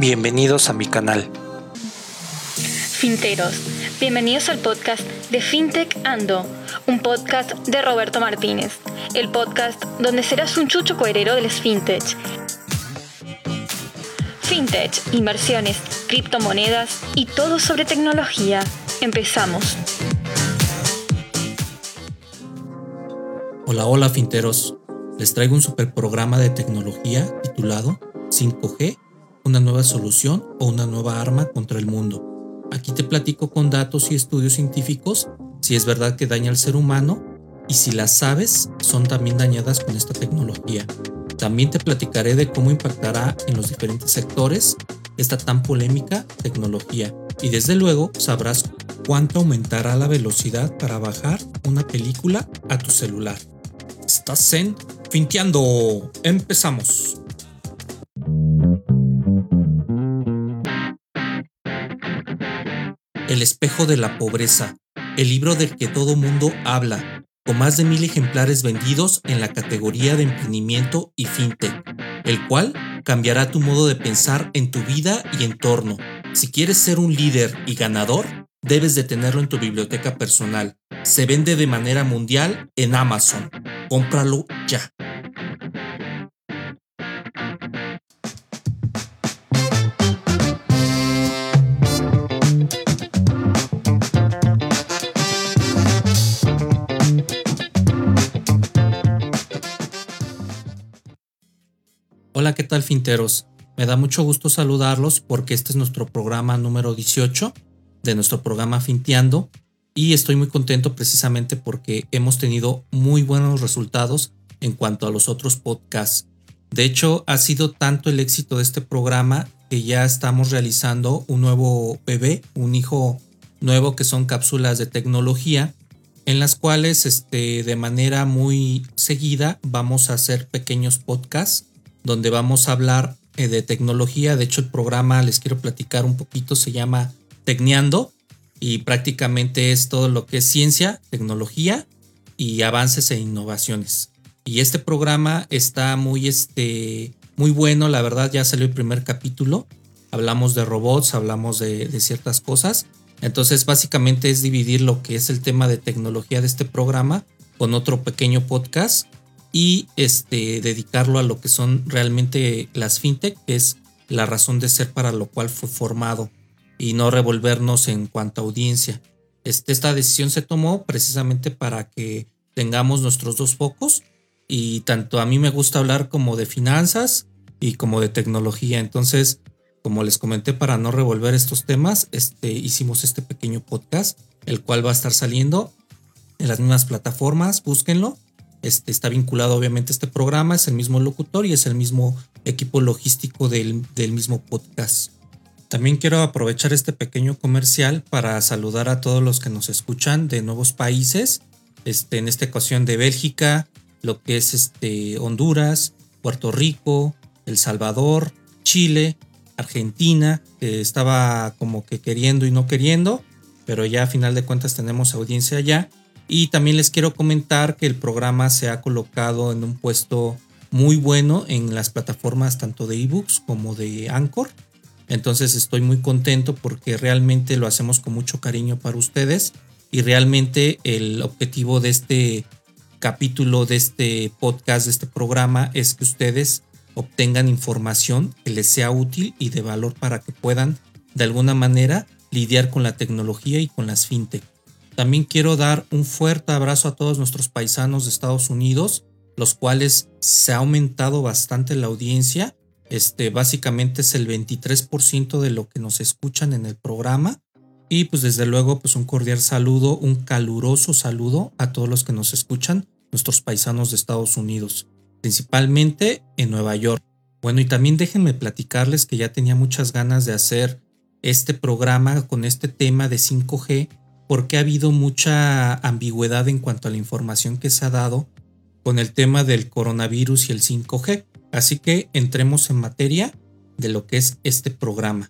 Bienvenidos a mi canal. Finteros, bienvenidos al podcast de FinTech Ando, un podcast de Roberto Martínez, el podcast donde serás un chucho coherero del FinTech. FinTech, inversiones, criptomonedas y todo sobre tecnología. Empezamos. Hola, hola finteros. Les traigo un super programa de tecnología titulado 5G una nueva solución o una nueva arma contra el mundo. Aquí te platico con datos y estudios científicos si es verdad que daña al ser humano y si las aves son también dañadas con esta tecnología. También te platicaré de cómo impactará en los diferentes sectores esta tan polémica tecnología y desde luego sabrás cuánto aumentará la velocidad para bajar una película a tu celular. Estás en Finteando. Empezamos. El espejo de la pobreza, el libro del que todo mundo habla, con más de mil ejemplares vendidos en la categoría de emprendimiento y fintech, el cual cambiará tu modo de pensar en tu vida y entorno. Si quieres ser un líder y ganador, debes de tenerlo en tu biblioteca personal. Se vende de manera mundial en Amazon. Cómpralo ya. ¿Qué tal finteros? Me da mucho gusto saludarlos porque este es nuestro programa número 18 de nuestro programa Finteando y estoy muy contento precisamente porque hemos tenido muy buenos resultados en cuanto a los otros podcasts. De hecho, ha sido tanto el éxito de este programa que ya estamos realizando un nuevo bebé, un hijo nuevo que son cápsulas de tecnología en las cuales este, de manera muy seguida vamos a hacer pequeños podcasts donde vamos a hablar eh, de tecnología. De hecho, el programa les quiero platicar un poquito, se llama Tecneando y prácticamente es todo lo que es ciencia, tecnología y avances e innovaciones. Y este programa está muy, este, muy bueno, la verdad ya salió el primer capítulo. Hablamos de robots, hablamos de, de ciertas cosas. Entonces básicamente es dividir lo que es el tema de tecnología de este programa con otro pequeño podcast y este, dedicarlo a lo que son realmente las fintech, que es la razón de ser para lo cual fue formado y no revolvernos en cuanto a audiencia. Este, esta decisión se tomó precisamente para que tengamos nuestros dos focos y tanto a mí me gusta hablar como de finanzas y como de tecnología. Entonces, como les comenté, para no revolver estos temas, este, hicimos este pequeño podcast, el cual va a estar saliendo en las mismas plataformas, búsquenlo este, está vinculado obviamente a este programa, es el mismo locutor y es el mismo equipo logístico del, mismo podcast. También quiero aprovechar este pequeño comercial para saludar a todos los que nos escuchan de nuevos países, este, en esta ocasión de Bélgica, lo que es este, Honduras, Puerto Rico, El Salvador, Chile, Argentina, que estaba como que queriendo y no queriendo, pero ya a final de cuentas tenemos audiencia allá y también les quiero comentar que el programa se ha colocado en un puesto muy bueno en las plataformas tanto de ebooks como de Anchor. Entonces estoy muy contento porque realmente lo hacemos con mucho cariño para ustedes y realmente el objetivo de este capítulo, de este podcast, de este programa es que ustedes obtengan información que les sea útil y de valor para que puedan de alguna manera lidiar con la tecnología y con las fintech. También quiero dar un fuerte abrazo a todos nuestros paisanos de Estados Unidos, los cuales se ha aumentado bastante la audiencia. Este, básicamente es el 23% de lo que nos escuchan en el programa. Y pues desde luego, pues un cordial saludo, un caluroso saludo a todos los que nos escuchan, nuestros paisanos de Estados Unidos, principalmente en Nueva York. Bueno, y también déjenme platicarles que ya tenía muchas ganas de hacer este programa con este tema de 5G porque ha habido mucha ambigüedad en cuanto a la información que se ha dado con el tema del coronavirus y el 5G. Así que entremos en materia de lo que es este programa.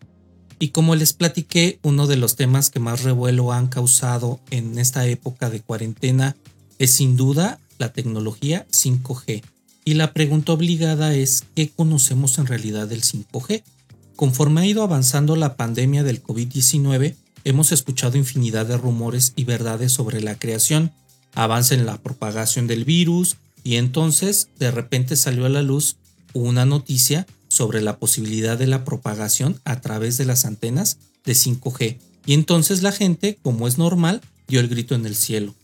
Y como les platiqué, uno de los temas que más revuelo han causado en esta época de cuarentena es sin duda la tecnología 5G. Y la pregunta obligada es, ¿qué conocemos en realidad del 5G? Conforme ha ido avanzando la pandemia del COVID-19, hemos escuchado infinidad de rumores y verdades sobre la creación, avance en la propagación del virus, y entonces de repente salió a la luz una noticia sobre la posibilidad de la propagación a través de las antenas de 5G. Y entonces la gente, como es normal, dio el grito en el cielo.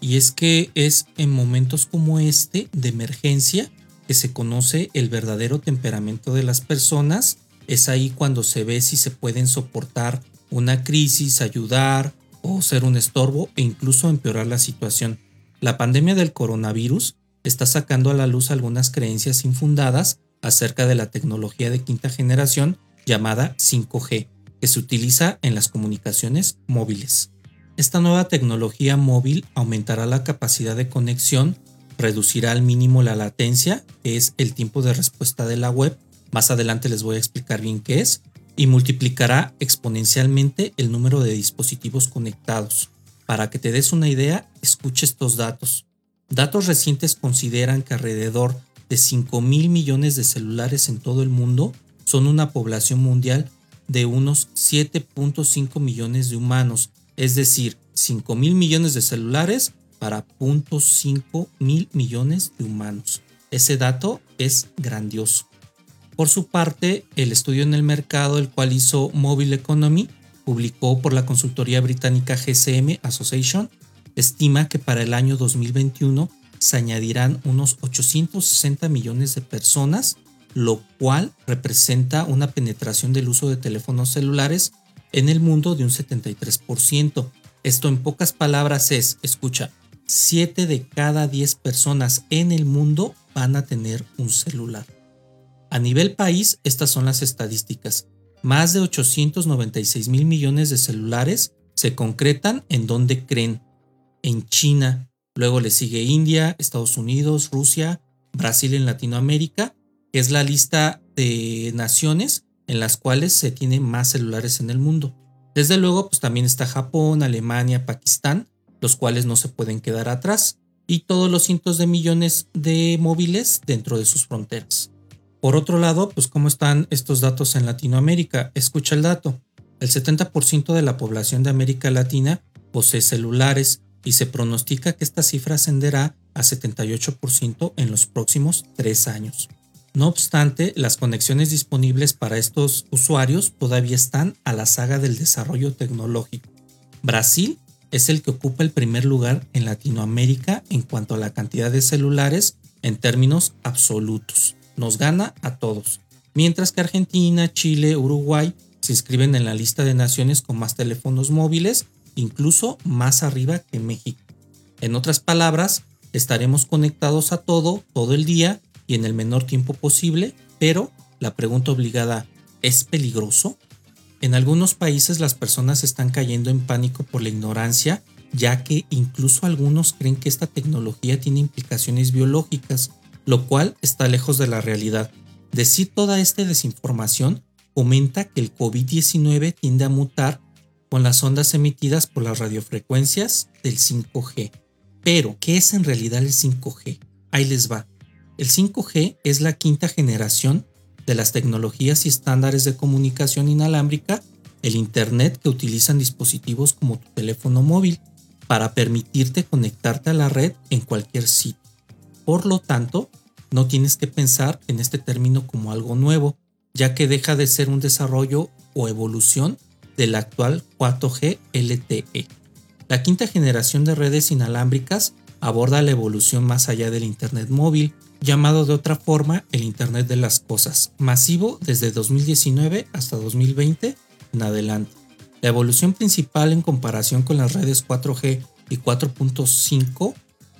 Y es que es en momentos como este de emergencia que se conoce el verdadero temperamento de las personas. Es ahí cuando se ve si se pueden soportar una crisis, ayudar o ser un estorbo e incluso empeorar la situación. La pandemia del coronavirus está sacando a la luz algunas creencias infundadas acerca de la tecnología de quinta generación llamada 5G, que se utiliza en las comunicaciones móviles. Esta nueva tecnología móvil aumentará la capacidad de conexión, reducirá al mínimo la latencia, que es el tiempo de respuesta de la web, más adelante les voy a explicar bien qué es, y multiplicará exponencialmente el número de dispositivos conectados. Para que te des una idea, escuche estos datos. Datos recientes consideran que alrededor de 5 mil millones de celulares en todo el mundo son una población mundial de unos 7.5 millones de humanos, es decir, 5 mil millones de celulares para 0.5 mil millones de humanos. Ese dato es grandioso. Por su parte, el estudio en el mercado, el cual hizo Mobile Economy, publicó por la consultoría británica GCM Association, estima que para el año 2021 se añadirán unos 860 millones de personas, lo cual representa una penetración del uso de teléfonos celulares en el mundo de un 73%. Esto en pocas palabras es, escucha, 7 de cada 10 personas en el mundo van a tener un celular. A nivel país, estas son las estadísticas. Más de 896 mil millones de celulares se concretan en donde creen. En China, luego le sigue India, Estados Unidos, Rusia, Brasil en Latinoamérica, que es la lista de naciones en las cuales se tienen más celulares en el mundo. Desde luego, pues también está Japón, Alemania, Pakistán, los cuales no se pueden quedar atrás, y todos los cientos de millones de móviles dentro de sus fronteras. Por otro lado, pues cómo están estos datos en Latinoamérica. Escucha el dato. El 70% de la población de América Latina posee celulares y se pronostica que esta cifra ascenderá a 78% en los próximos tres años. No obstante, las conexiones disponibles para estos usuarios todavía están a la saga del desarrollo tecnológico. Brasil es el que ocupa el primer lugar en Latinoamérica en cuanto a la cantidad de celulares en términos absolutos nos gana a todos, mientras que Argentina, Chile, Uruguay se inscriben en la lista de naciones con más teléfonos móviles, incluso más arriba que México. En otras palabras, estaremos conectados a todo, todo el día y en el menor tiempo posible, pero la pregunta obligada, ¿es peligroso? En algunos países las personas están cayendo en pánico por la ignorancia, ya que incluso algunos creen que esta tecnología tiene implicaciones biológicas lo cual está lejos de la realidad. Decir toda esta desinformación comenta que el COVID-19 tiende a mutar con las ondas emitidas por las radiofrecuencias del 5G. Pero, ¿qué es en realidad el 5G? Ahí les va. El 5G es la quinta generación de las tecnologías y estándares de comunicación inalámbrica, el Internet que utilizan dispositivos como tu teléfono móvil para permitirte conectarte a la red en cualquier sitio. Por lo tanto, no tienes que pensar en este término como algo nuevo, ya que deja de ser un desarrollo o evolución del actual 4G LTE. La quinta generación de redes inalámbricas aborda la evolución más allá del Internet móvil, llamado de otra forma el Internet de las Cosas, masivo desde 2019 hasta 2020 en adelante. La evolución principal en comparación con las redes 4G y 4.5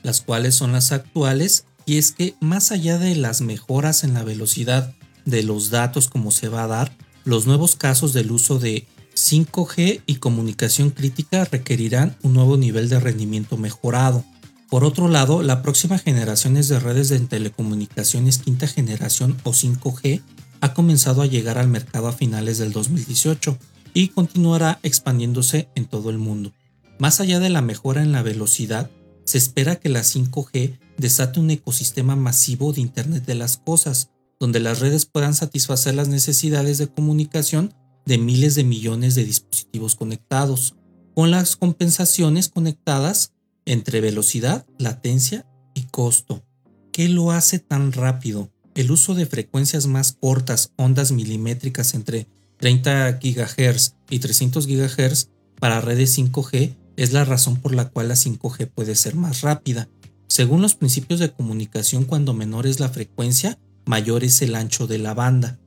las cuales son las actuales, y es que más allá de las mejoras en la velocidad de los datos como se va a dar, los nuevos casos del uso de 5G y comunicación crítica requerirán un nuevo nivel de rendimiento mejorado. Por otro lado, la próxima generación de redes de telecomunicaciones quinta generación o 5G ha comenzado a llegar al mercado a finales del 2018 y continuará expandiéndose en todo el mundo. Más allá de la mejora en la velocidad, se espera que la 5G desate un ecosistema masivo de Internet de las Cosas, donde las redes puedan satisfacer las necesidades de comunicación de miles de millones de dispositivos conectados, con las compensaciones conectadas entre velocidad, latencia y costo. ¿Qué lo hace tan rápido? El uso de frecuencias más cortas, ondas milimétricas entre 30 GHz y 300 GHz para redes 5G es la razón por la cual la 5G puede ser más rápida. Según los principios de comunicación, cuando menor es la frecuencia, mayor es el ancho de la banda.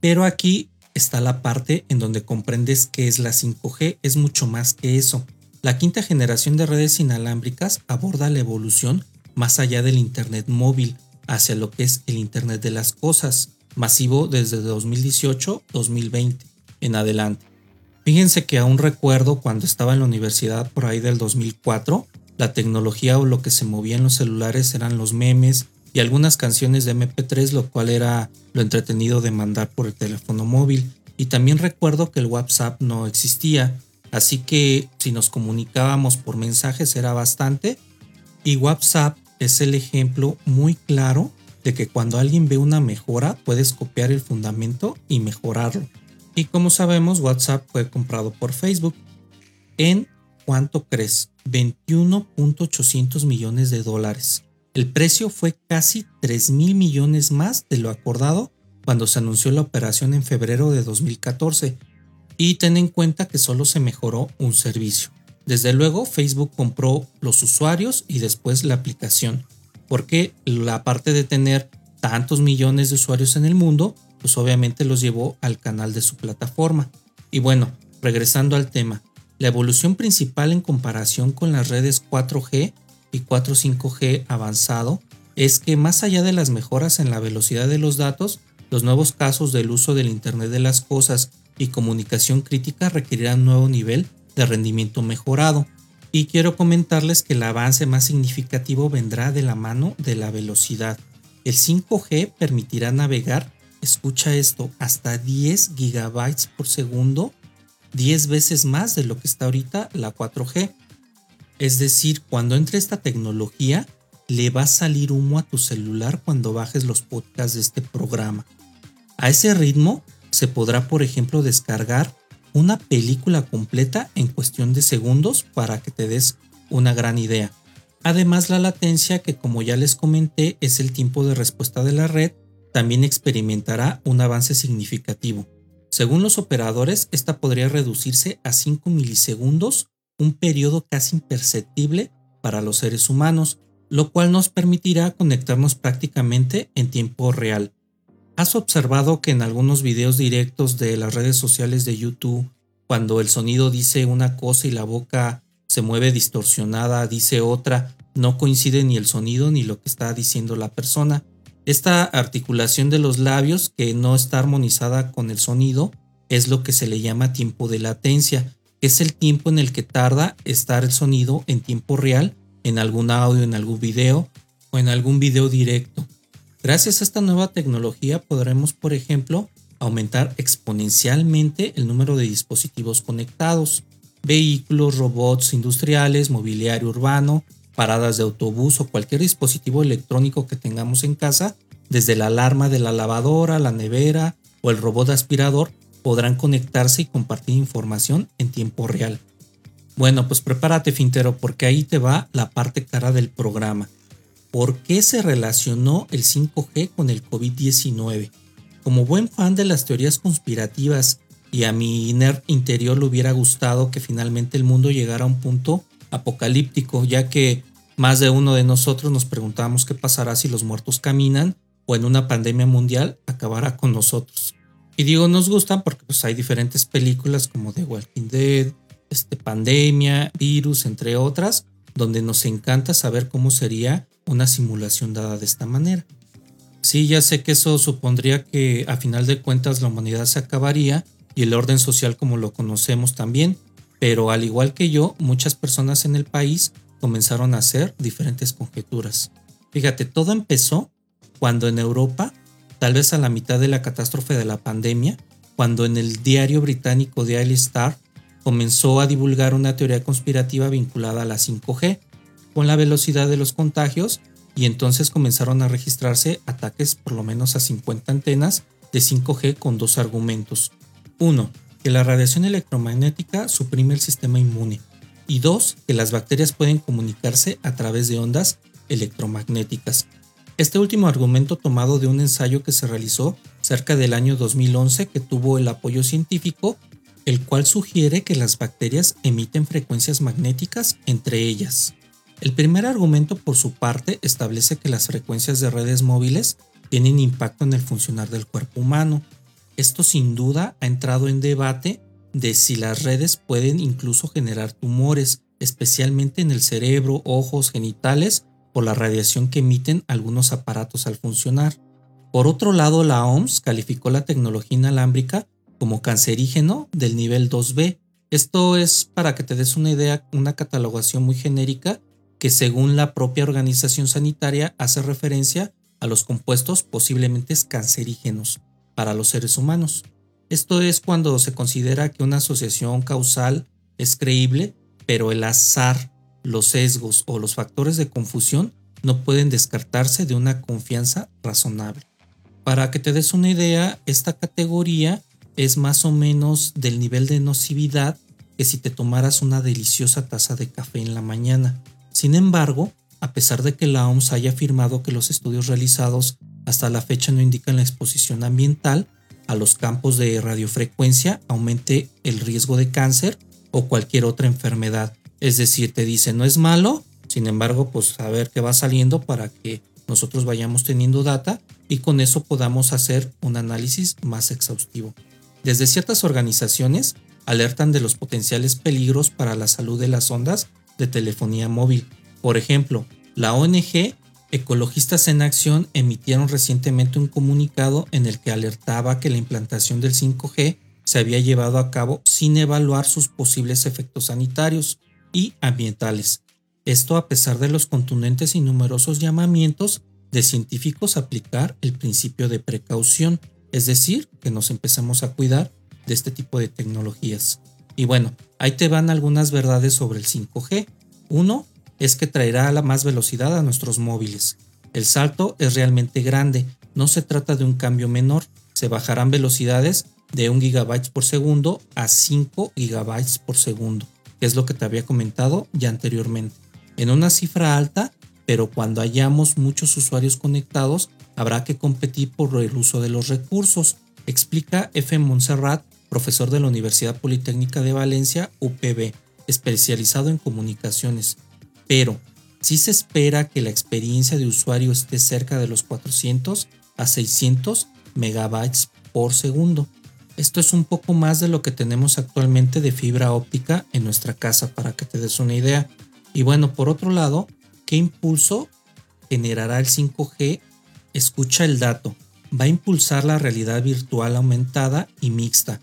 Pero aquí está la parte en donde comprendes que es la 5G, es mucho más que eso. La quinta generación de redes inalámbricas aborda la evolución más allá del Internet móvil hacia lo que es el Internet de las Cosas, masivo desde 2018-2020 en adelante. Fíjense que aún recuerdo cuando estaba en la universidad por ahí del 2004, la tecnología o lo que se movía en los celulares eran los memes y algunas canciones de MP3, lo cual era lo entretenido de mandar por el teléfono móvil. Y también recuerdo que el WhatsApp no existía, así que si nos comunicábamos por mensajes era bastante. Y WhatsApp es el ejemplo muy claro de que cuando alguien ve una mejora puedes copiar el fundamento y mejorarlo. Y como sabemos, WhatsApp fue comprado por Facebook. ¿En cuánto crees? 21.800 millones de dólares. El precio fue casi 3 mil millones más de lo acordado cuando se anunció la operación en febrero de 2014. Y ten en cuenta que solo se mejoró un servicio. Desde luego, Facebook compró los usuarios y después la aplicación, porque la parte de tener tantos millones de usuarios en el mundo pues obviamente los llevó al canal de su plataforma. Y bueno, regresando al tema, la evolución principal en comparación con las redes 4G y 4.5G avanzado es que más allá de las mejoras en la velocidad de los datos, los nuevos casos del uso del Internet de las Cosas y comunicación crítica requerirán un nuevo nivel de rendimiento mejorado. Y quiero comentarles que el avance más significativo vendrá de la mano de la velocidad. El 5G permitirá navegar escucha esto, hasta 10 gigabytes por segundo, 10 veces más de lo que está ahorita la 4G. Es decir, cuando entre esta tecnología, le va a salir humo a tu celular cuando bajes los podcasts de este programa. A ese ritmo, se podrá, por ejemplo, descargar una película completa en cuestión de segundos para que te des una gran idea. Además, la latencia, que como ya les comenté, es el tiempo de respuesta de la red también experimentará un avance significativo. Según los operadores, esta podría reducirse a 5 milisegundos, un periodo casi imperceptible para los seres humanos, lo cual nos permitirá conectarnos prácticamente en tiempo real. ¿Has observado que en algunos videos directos de las redes sociales de YouTube, cuando el sonido dice una cosa y la boca se mueve distorsionada, dice otra, no coincide ni el sonido ni lo que está diciendo la persona? Esta articulación de los labios que no está armonizada con el sonido es lo que se le llama tiempo de latencia, que es el tiempo en el que tarda estar el sonido en tiempo real en algún audio, en algún video o en algún video directo. Gracias a esta nueva tecnología podremos, por ejemplo, aumentar exponencialmente el número de dispositivos conectados, vehículos, robots industriales, mobiliario urbano, paradas de autobús o cualquier dispositivo electrónico que tengamos en casa, desde la alarma de la lavadora, la nevera o el robot aspirador, podrán conectarse y compartir información en tiempo real. Bueno, pues prepárate Fintero porque ahí te va la parte cara del programa. ¿Por qué se relacionó el 5G con el COVID-19? Como buen fan de las teorías conspirativas y a mi interior le hubiera gustado que finalmente el mundo llegara a un punto apocalíptico, ya que más de uno de nosotros nos preguntamos qué pasará si los muertos caminan o en una pandemia mundial acabará con nosotros. Y digo nos gustan porque pues, hay diferentes películas como The Walking Dead, este, Pandemia, Virus, entre otras, donde nos encanta saber cómo sería una simulación dada de esta manera. Sí, ya sé que eso supondría que a final de cuentas la humanidad se acabaría y el orden social como lo conocemos también, pero al igual que yo, muchas personas en el país comenzaron a hacer diferentes conjeturas. Fíjate, todo empezó cuando en Europa, tal vez a la mitad de la catástrofe de la pandemia, cuando en el diario británico Daily Star comenzó a divulgar una teoría conspirativa vinculada a la 5G, con la velocidad de los contagios y entonces comenzaron a registrarse ataques por lo menos a 50 antenas de 5G con dos argumentos. Uno, que la radiación electromagnética suprime el sistema inmune. Y dos, que las bacterias pueden comunicarse a través de ondas electromagnéticas. Este último argumento tomado de un ensayo que se realizó cerca del año 2011 que tuvo el apoyo científico, el cual sugiere que las bacterias emiten frecuencias magnéticas entre ellas. El primer argumento por su parte establece que las frecuencias de redes móviles tienen impacto en el funcionar del cuerpo humano. Esto sin duda ha entrado en debate de si las redes pueden incluso generar tumores, especialmente en el cerebro, ojos, genitales por la radiación que emiten algunos aparatos al funcionar. Por otro lado, la OMS calificó la tecnología inalámbrica como cancerígeno del nivel 2B. Esto es, para que te des una idea, una catalogación muy genérica que según la propia organización sanitaria hace referencia a los compuestos posiblemente cancerígenos para los seres humanos. Esto es cuando se considera que una asociación causal es creíble, pero el azar los sesgos o los factores de confusión no pueden descartarse de una confianza razonable. Para que te des una idea, esta categoría es más o menos del nivel de nocividad que si te tomaras una deliciosa taza de café en la mañana. Sin embargo, a pesar de que la OMS haya afirmado que los estudios realizados hasta la fecha no indican la exposición ambiental a los campos de radiofrecuencia aumente el riesgo de cáncer o cualquier otra enfermedad, es decir, te dice no es malo, sin embargo, pues a ver qué va saliendo para que nosotros vayamos teniendo data y con eso podamos hacer un análisis más exhaustivo. Desde ciertas organizaciones alertan de los potenciales peligros para la salud de las ondas de telefonía móvil. Por ejemplo, la ONG Ecologistas en Acción emitieron recientemente un comunicado en el que alertaba que la implantación del 5G se había llevado a cabo sin evaluar sus posibles efectos sanitarios y ambientales. Esto a pesar de los contundentes y numerosos llamamientos de científicos a aplicar el principio de precaución, es decir, que nos empecemos a cuidar de este tipo de tecnologías. Y bueno, ahí te van algunas verdades sobre el 5G. Uno es que traerá la más velocidad a nuestros móviles. El salto es realmente grande, no se trata de un cambio menor, se bajarán velocidades de 1 GB por segundo a 5 GB por segundo que es lo que te había comentado ya anteriormente. En una cifra alta, pero cuando hayamos muchos usuarios conectados, habrá que competir por el uso de los recursos, explica F. Montserrat, profesor de la Universidad Politécnica de Valencia, UPB, especializado en comunicaciones. Pero, si se espera que la experiencia de usuario esté cerca de los 400 a 600 megabytes por segundo. Esto es un poco más de lo que tenemos actualmente de fibra óptica en nuestra casa para que te des una idea. Y bueno, por otro lado, ¿qué impulso generará el 5G? Escucha el dato. Va a impulsar la realidad virtual aumentada y mixta.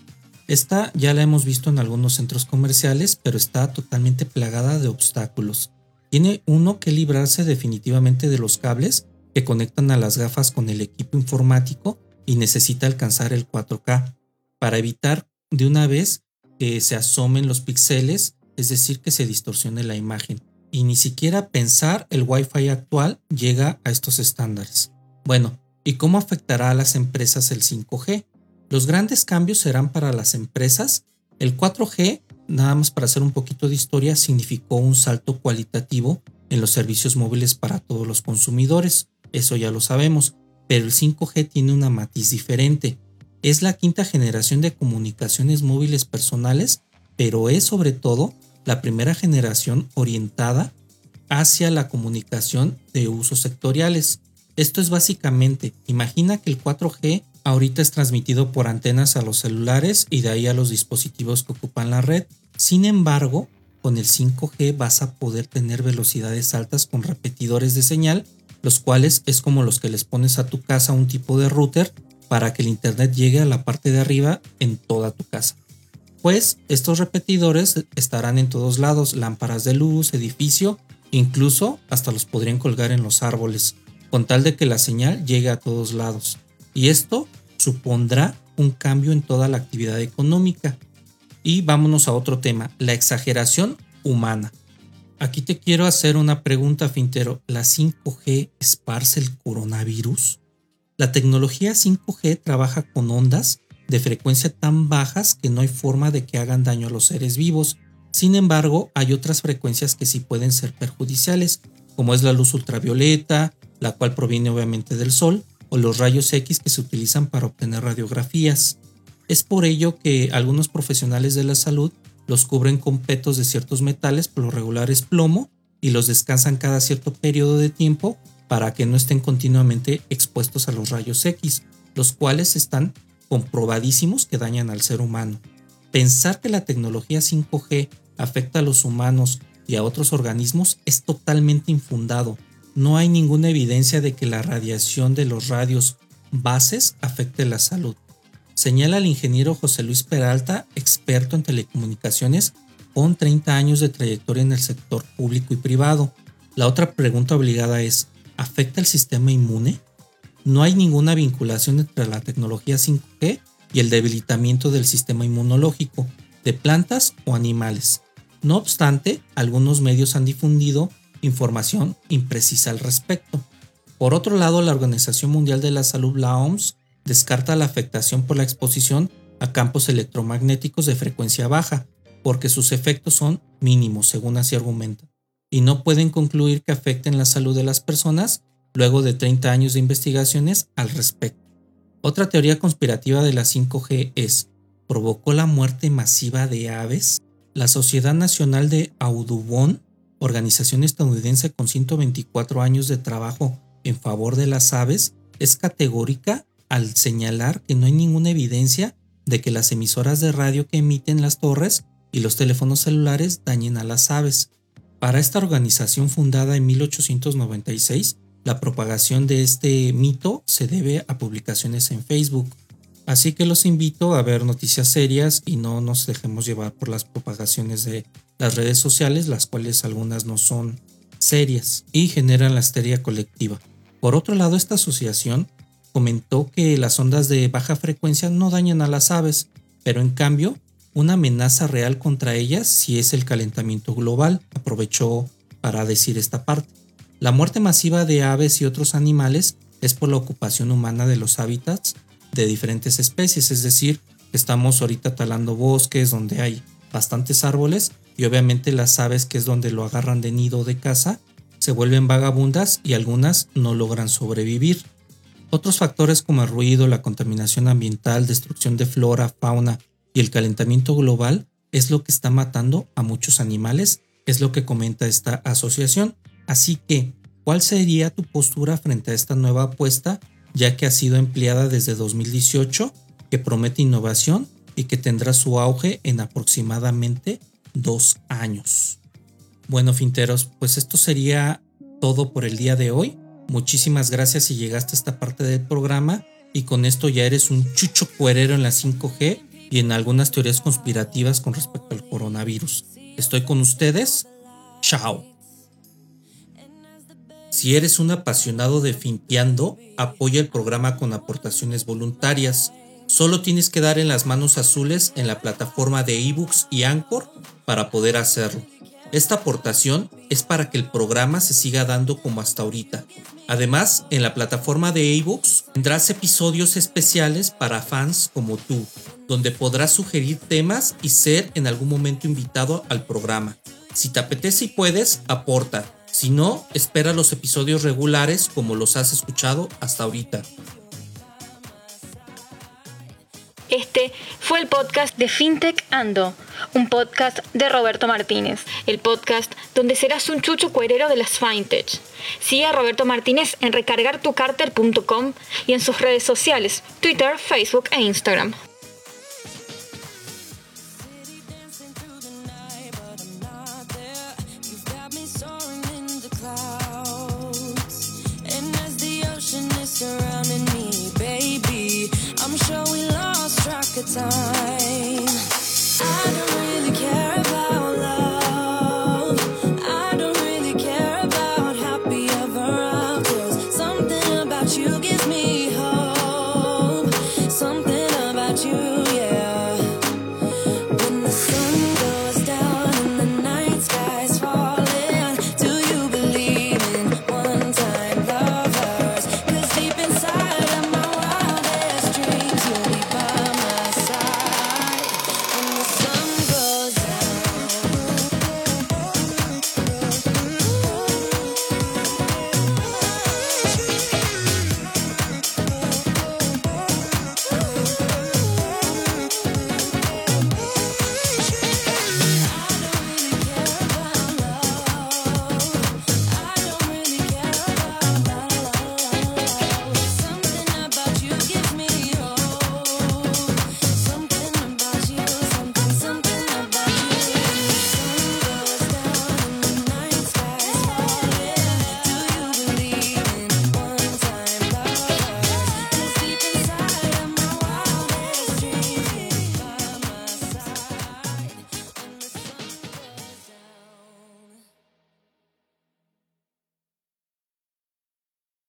Esta ya la hemos visto en algunos centros comerciales, pero está totalmente plagada de obstáculos. Tiene uno que librarse definitivamente de los cables que conectan a las gafas con el equipo informático y necesita alcanzar el 4K para evitar de una vez que se asomen los píxeles, es decir, que se distorsione la imagen. Y ni siquiera pensar el Wi-Fi actual llega a estos estándares. Bueno, ¿y cómo afectará a las empresas el 5G? Los grandes cambios serán para las empresas. El 4G, nada más para hacer un poquito de historia, significó un salto cualitativo en los servicios móviles para todos los consumidores. Eso ya lo sabemos. Pero el 5G tiene una matiz diferente es la quinta generación de comunicaciones móviles personales, pero es sobre todo la primera generación orientada hacia la comunicación de usos sectoriales. Esto es básicamente, imagina que el 4G ahorita es transmitido por antenas a los celulares y de ahí a los dispositivos que ocupan la red. Sin embargo, con el 5G vas a poder tener velocidades altas con repetidores de señal, los cuales es como los que les pones a tu casa un tipo de router para que el Internet llegue a la parte de arriba en toda tu casa. Pues estos repetidores estarán en todos lados, lámparas de luz, edificio, incluso hasta los podrían colgar en los árboles, con tal de que la señal llegue a todos lados. Y esto supondrá un cambio en toda la actividad económica. Y vámonos a otro tema, la exageración humana. Aquí te quiero hacer una pregunta, Fintero. ¿La 5G esparce el coronavirus? La tecnología 5G trabaja con ondas de frecuencia tan bajas que no hay forma de que hagan daño a los seres vivos. Sin embargo, hay otras frecuencias que sí pueden ser perjudiciales, como es la luz ultravioleta, la cual proviene obviamente del sol, o los rayos X que se utilizan para obtener radiografías. Es por ello que algunos profesionales de la salud los cubren con petos de ciertos metales, por lo regular es plomo, y los descansan cada cierto periodo de tiempo para que no estén continuamente expuestos a los rayos X, los cuales están comprobadísimos que dañan al ser humano. Pensar que la tecnología 5G afecta a los humanos y a otros organismos es totalmente infundado. No hay ninguna evidencia de que la radiación de los radios bases afecte la salud. Señala el ingeniero José Luis Peralta, experto en telecomunicaciones con 30 años de trayectoria en el sector público y privado. La otra pregunta obligada es, ¿afecta el sistema inmune? No hay ninguna vinculación entre la tecnología 5G y el debilitamiento del sistema inmunológico de plantas o animales. No obstante, algunos medios han difundido información imprecisa al respecto. Por otro lado, la Organización Mundial de la Salud, la OMS, descarta la afectación por la exposición a campos electromagnéticos de frecuencia baja, porque sus efectos son mínimos, según así argumenta, y no pueden concluir que afecten la salud de las personas luego de 30 años de investigaciones al respecto. Otra teoría conspirativa de la 5G es, ¿provocó la muerte masiva de aves? La Sociedad Nacional de Audubon, organización estadounidense con 124 años de trabajo en favor de las aves, es categórica al señalar que no hay ninguna evidencia de que las emisoras de radio que emiten las torres y los teléfonos celulares dañen a las aves. Para esta organización fundada en 1896, la propagación de este mito se debe a publicaciones en Facebook. Así que los invito a ver noticias serias y no nos dejemos llevar por las propagaciones de las redes sociales, las cuales algunas no son serias y generan la histeria colectiva. Por otro lado, esta asociación comentó que las ondas de baja frecuencia no dañan a las aves, pero en cambio, una amenaza real contra ellas si es el calentamiento global, aprovechó para decir esta parte. La muerte masiva de aves y otros animales es por la ocupación humana de los hábitats de diferentes especies, es decir, estamos ahorita talando bosques donde hay bastantes árboles y obviamente las aves que es donde lo agarran de nido de caza se vuelven vagabundas y algunas no logran sobrevivir. Otros factores como el ruido, la contaminación ambiental, destrucción de flora, fauna y el calentamiento global es lo que está matando a muchos animales, es lo que comenta esta asociación. Así que, ¿cuál sería tu postura frente a esta nueva apuesta, ya que ha sido empleada desde 2018, que promete innovación y que tendrá su auge en aproximadamente dos años? Bueno, finteros, pues esto sería todo por el día de hoy. Muchísimas gracias si llegaste a esta parte del programa y con esto ya eres un chucho cuerero en la 5G y en algunas teorías conspirativas con respecto al coronavirus. Estoy con ustedes. Chao. Si eres un apasionado de Finteando, apoya el programa con aportaciones voluntarias. Solo tienes que dar en las manos azules en la plataforma de ebooks y Anchor para poder hacerlo. Esta aportación es para que el programa se siga dando como hasta ahorita. Además, en la plataforma de ebooks tendrás episodios especiales para fans como tú, donde podrás sugerir temas y ser en algún momento invitado al programa. Si te apetece y puedes, aporta. Si no, espera los episodios regulares como los has escuchado hasta ahorita. Fue el podcast de FinTech Ando, un podcast de Roberto Martínez, el podcast donde serás un chucho cuerero de las FinTech. Sigue a Roberto Martínez en recargartucarter.com y en sus redes sociales, Twitter, Facebook e Instagram. time.